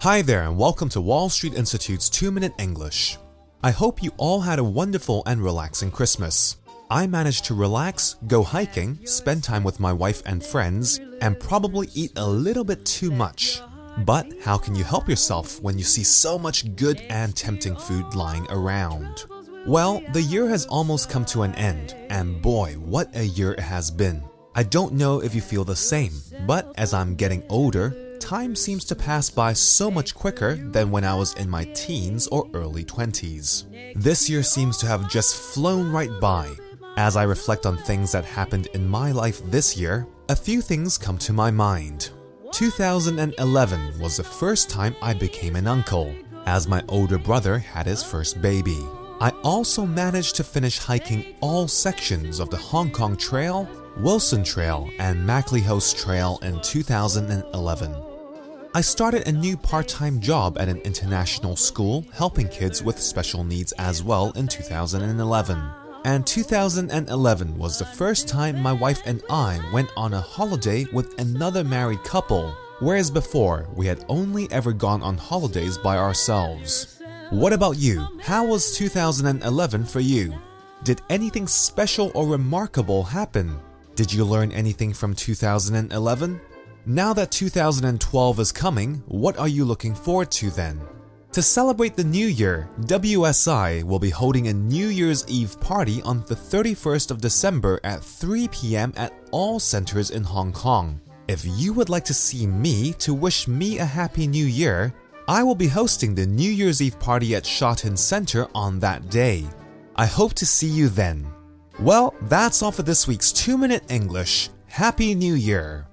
Hi there, and welcome to Wall Street Institute's 2 Minute English. I hope you all had a wonderful and relaxing Christmas. I managed to relax, go hiking, spend time with my wife and friends, and probably eat a little bit too much. But how can you help yourself when you see so much good and tempting food lying around? Well, the year has almost come to an end, and boy, what a year it has been. I don't know if you feel the same, but as I'm getting older, time seems to pass by so much quicker than when I was in my teens or early 20s. This year seems to have just flown right by. As I reflect on things that happened in my life this year, a few things come to my mind. 2011 was the first time I became an uncle, as my older brother had his first baby. I also managed to finish hiking all sections of the Hong Kong Trail, Wilson Trail, and MacLehose Trail in 2011. I started a new part time job at an international school helping kids with special needs as well in 2011. And 2011 was the first time my wife and I went on a holiday with another married couple, whereas before we had only ever gone on holidays by ourselves. What about you? How was 2011 for you? Did anything special or remarkable happen? Did you learn anything from 2011? Now that 2012 is coming, what are you looking forward to then? To celebrate the new year, WSI will be holding a New Year's Eve party on the 31st of December at 3 p.m. at all centers in Hong Kong. If you would like to see me to wish me a happy new year, I will be hosting the New Year's Eve party at Sha Tin Center on that day. I hope to see you then. Well, that's all for this week's 2 Minute English. Happy New Year!